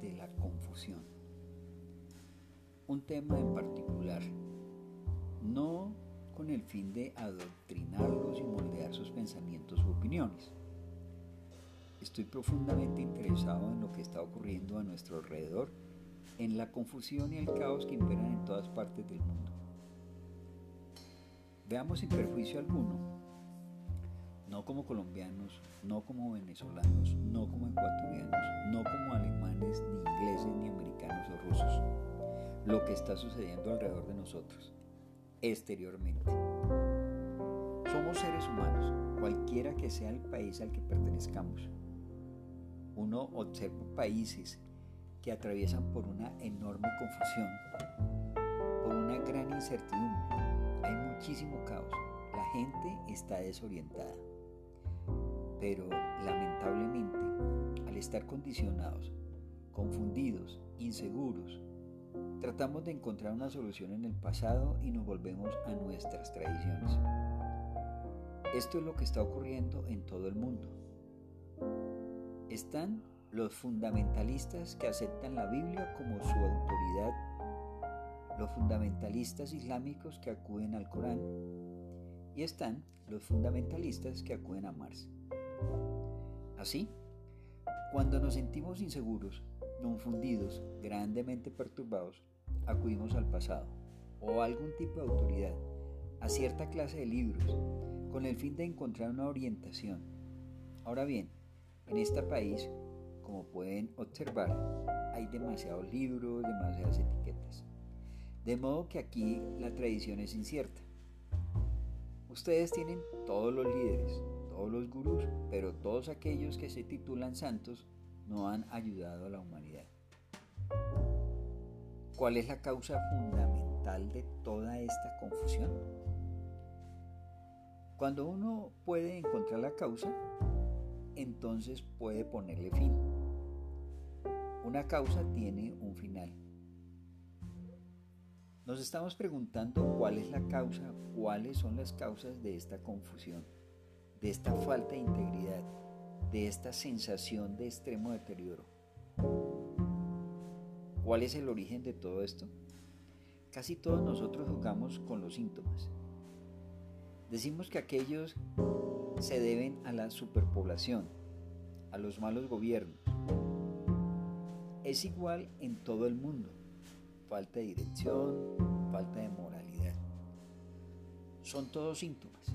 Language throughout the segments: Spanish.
de la confusión. Un tema en particular, no con el fin de adoctrinarlos y moldear sus pensamientos u opiniones. Estoy profundamente interesado en lo que está ocurriendo a nuestro alrededor, en la confusión y el caos que imperan en todas partes del mundo. Veamos sin perjuicio alguno, no como colombianos, no como venezolanos, no como lo que está sucediendo alrededor de nosotros exteriormente. Somos seres humanos, cualquiera que sea el país al que pertenezcamos. Uno observa países que atraviesan por una enorme confusión, por una gran incertidumbre. Hay muchísimo caos. La gente está desorientada. Pero lamentablemente, al estar condicionados, confundidos, inseguros, Tratamos de encontrar una solución en el pasado y nos volvemos a nuestras tradiciones. Esto es lo que está ocurriendo en todo el mundo. Están los fundamentalistas que aceptan la Biblia como su autoridad, los fundamentalistas islámicos que acuden al Corán y están los fundamentalistas que acuden a Marx. Así, cuando nos sentimos inseguros, confundidos, grandemente perturbados, acudimos al pasado o a algún tipo de autoridad, a cierta clase de libros, con el fin de encontrar una orientación. Ahora bien, en este país, como pueden observar, hay demasiados libros, demasiadas etiquetas. De modo que aquí la tradición es incierta. Ustedes tienen todos los líderes, todos los gurús, pero todos aquellos que se titulan santos no han ayudado a la humanidad. ¿Cuál es la causa fundamental de toda esta confusión? Cuando uno puede encontrar la causa, entonces puede ponerle fin. Una causa tiene un final. Nos estamos preguntando cuál es la causa, cuáles son las causas de esta confusión, de esta falta de integridad, de esta sensación de extremo deterioro. ¿Cuál es el origen de todo esto? Casi todos nosotros jugamos con los síntomas. Decimos que aquellos se deben a la superpoblación, a los malos gobiernos. Es igual en todo el mundo. Falta de dirección, falta de moralidad. Son todos síntomas.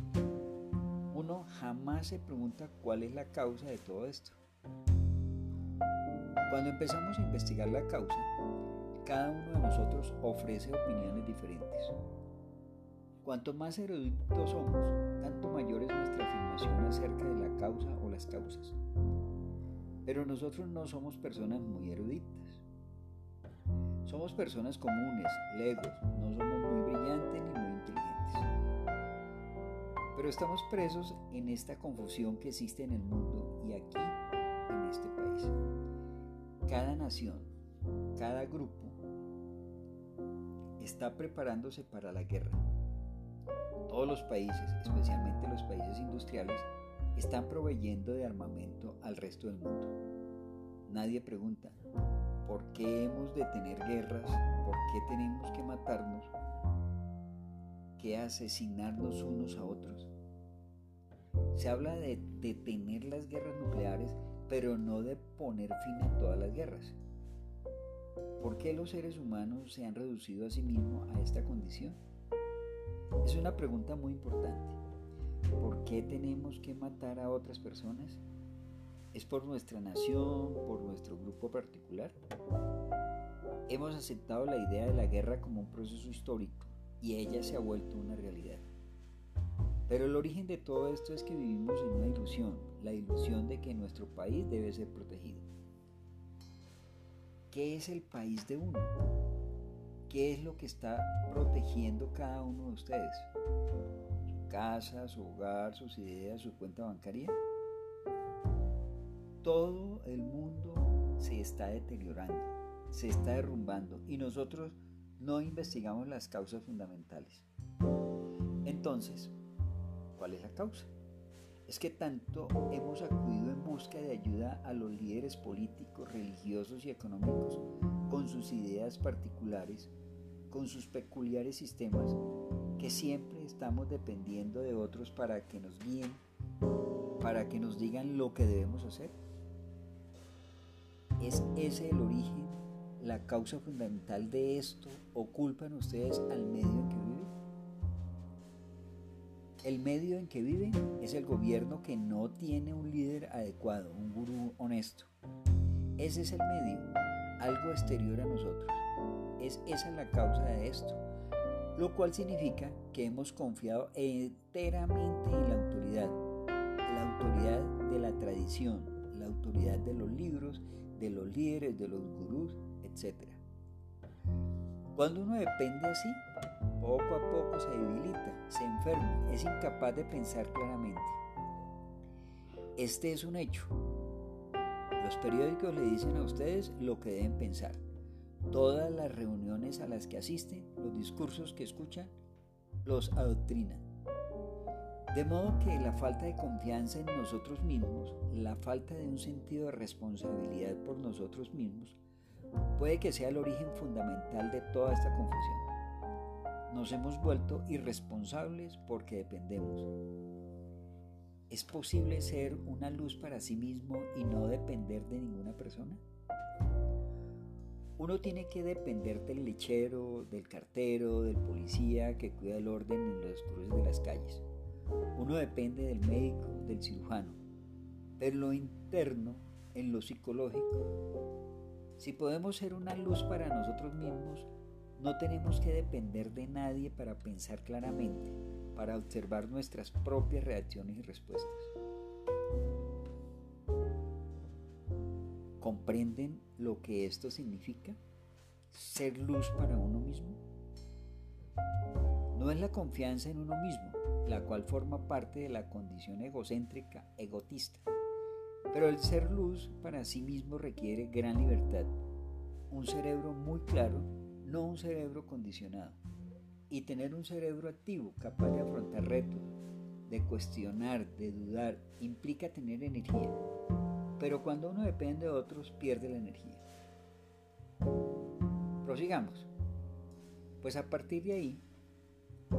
Uno jamás se pregunta cuál es la causa de todo esto. Cuando empezamos a investigar la causa, cada uno de nosotros ofrece opiniones diferentes. Cuanto más eruditos somos, tanto mayor es nuestra afirmación acerca de la causa o las causas. Pero nosotros no somos personas muy eruditas. Somos personas comunes, legos, no somos muy brillantes ni. Pero estamos presos en esta confusión que existe en el mundo y aquí, en este país. Cada nación, cada grupo está preparándose para la guerra. Todos los países, especialmente los países industriales, están proveyendo de armamento al resto del mundo. Nadie pregunta, ¿por qué hemos de tener guerras? ¿Por qué tenemos que matarnos? ¿Qué asesinarnos unos a otros? Se habla de detener las guerras nucleares pero no de poner fin a todas las guerras. ¿Por qué los seres humanos se han reducido a sí mismos a esta condición? Es una pregunta muy importante. ¿Por qué tenemos que matar a otras personas? ¿Es por nuestra nación, por nuestro grupo particular? Hemos aceptado la idea de la guerra como un proceso histórico y ella se ha vuelto una realidad. Pero el origen de todo esto es que vivimos en una ilusión, la ilusión de que nuestro país debe ser protegido. ¿Qué es el país de uno? ¿Qué es lo que está protegiendo cada uno de ustedes? ¿Su casa, su hogar, sus ideas, su cuenta bancaria? Todo el mundo se está deteriorando, se está derrumbando y nosotros no investigamos las causas fundamentales. Entonces, ¿Cuál es la causa? es que tanto hemos acudido en busca de ayuda a los líderes políticos, religiosos y económicos con sus ideas particulares, con sus peculiares sistemas, que siempre estamos dependiendo de otros para que nos guíen, para que nos digan lo que debemos hacer. ¿Es ese el origen, la causa fundamental de esto o culpan ustedes al medio en que viven? El medio en que viven es el gobierno que no tiene un líder adecuado, un gurú honesto. Ese es el medio, algo exterior a nosotros. Es esa la causa de esto, lo cual significa que hemos confiado enteramente en la autoridad, la autoridad de la tradición, la autoridad de los libros, de los líderes, de los gurús, etc. Cuando uno depende así, poco a poco se debilita, se enferma, es incapaz de pensar claramente. Este es un hecho. Los periódicos le dicen a ustedes lo que deben pensar. Todas las reuniones a las que asisten, los discursos que escuchan, los adoctrinan. De modo que la falta de confianza en nosotros mismos, la falta de un sentido de responsabilidad por nosotros mismos, puede que sea el origen fundamental de toda esta confusión. Nos hemos vuelto irresponsables porque dependemos. ¿Es posible ser una luz para sí mismo y no depender de ninguna persona? Uno tiene que depender del lechero, del cartero, del policía que cuida el orden en los cruces de las calles. Uno depende del médico, del cirujano. Pero lo interno, en lo psicológico, si podemos ser una luz para nosotros mismos, no tenemos que depender de nadie para pensar claramente, para observar nuestras propias reacciones y respuestas. ¿Comprenden lo que esto significa? Ser luz para uno mismo. No es la confianza en uno mismo, la cual forma parte de la condición egocéntrica, egotista. Pero el ser luz para sí mismo requiere gran libertad, un cerebro muy claro no un cerebro condicionado. Y tener un cerebro activo, capaz de afrontar retos, de cuestionar, de dudar, implica tener energía. Pero cuando uno depende de otros, pierde la energía. Prosigamos. Pues a partir de ahí,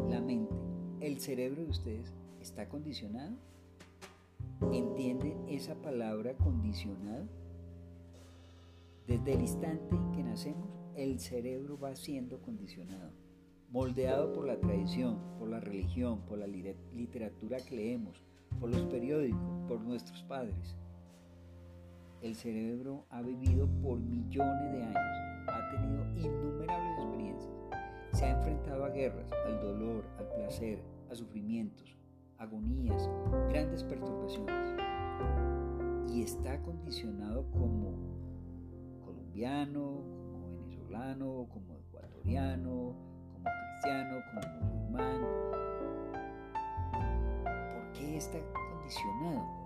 la mente, el cerebro de ustedes está condicionado. ¿Entienden esa palabra condicionado? Desde el instante en que nacemos, el cerebro va siendo condicionado, moldeado por la tradición, por la religión, por la literatura que leemos, por los periódicos, por nuestros padres. El cerebro ha vivido por millones de años, ha tenido innumerables experiencias, se ha enfrentado a guerras, al dolor, al placer, a sufrimientos, agonías, grandes perturbaciones y está condicionado como colombiano, como ecuatoriano, como cristiano, como musulmán. ¿Por qué está condicionado?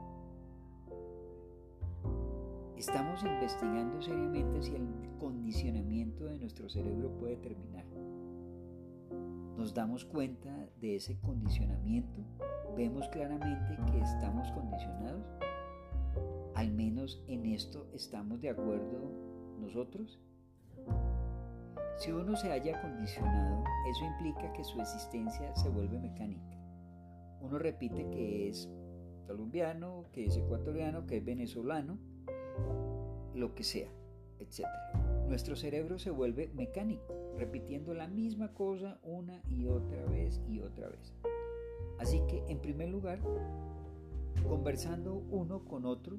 Estamos investigando seriamente si el condicionamiento de nuestro cerebro puede terminar. Nos damos cuenta de ese condicionamiento, vemos claramente que estamos condicionados. Al menos en esto estamos de acuerdo nosotros. Si uno se haya condicionado, eso implica que su existencia se vuelve mecánica. Uno repite que es colombiano, que es ecuatoriano, que es venezolano, lo que sea, etc. Nuestro cerebro se vuelve mecánico, repitiendo la misma cosa una y otra vez y otra vez. Así que, en primer lugar, conversando uno con otro,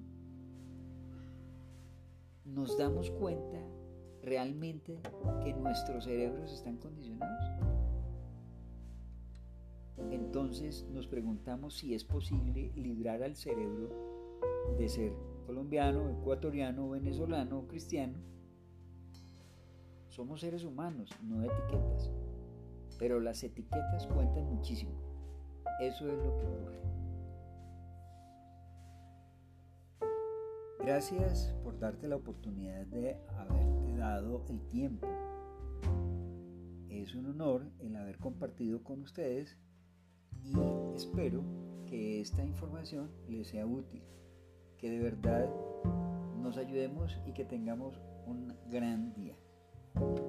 nos damos cuenta realmente que nuestros cerebros están condicionados? Entonces nos preguntamos si es posible librar al cerebro de ser colombiano, ecuatoriano, venezolano o cristiano. Somos seres humanos, no etiquetas. Pero las etiquetas cuentan muchísimo. Eso es lo que ocurre. Gracias por darte la oportunidad de haberte dado el tiempo. Es un honor el haber compartido con ustedes y espero que esta información les sea útil, que de verdad nos ayudemos y que tengamos un gran día. Thank you.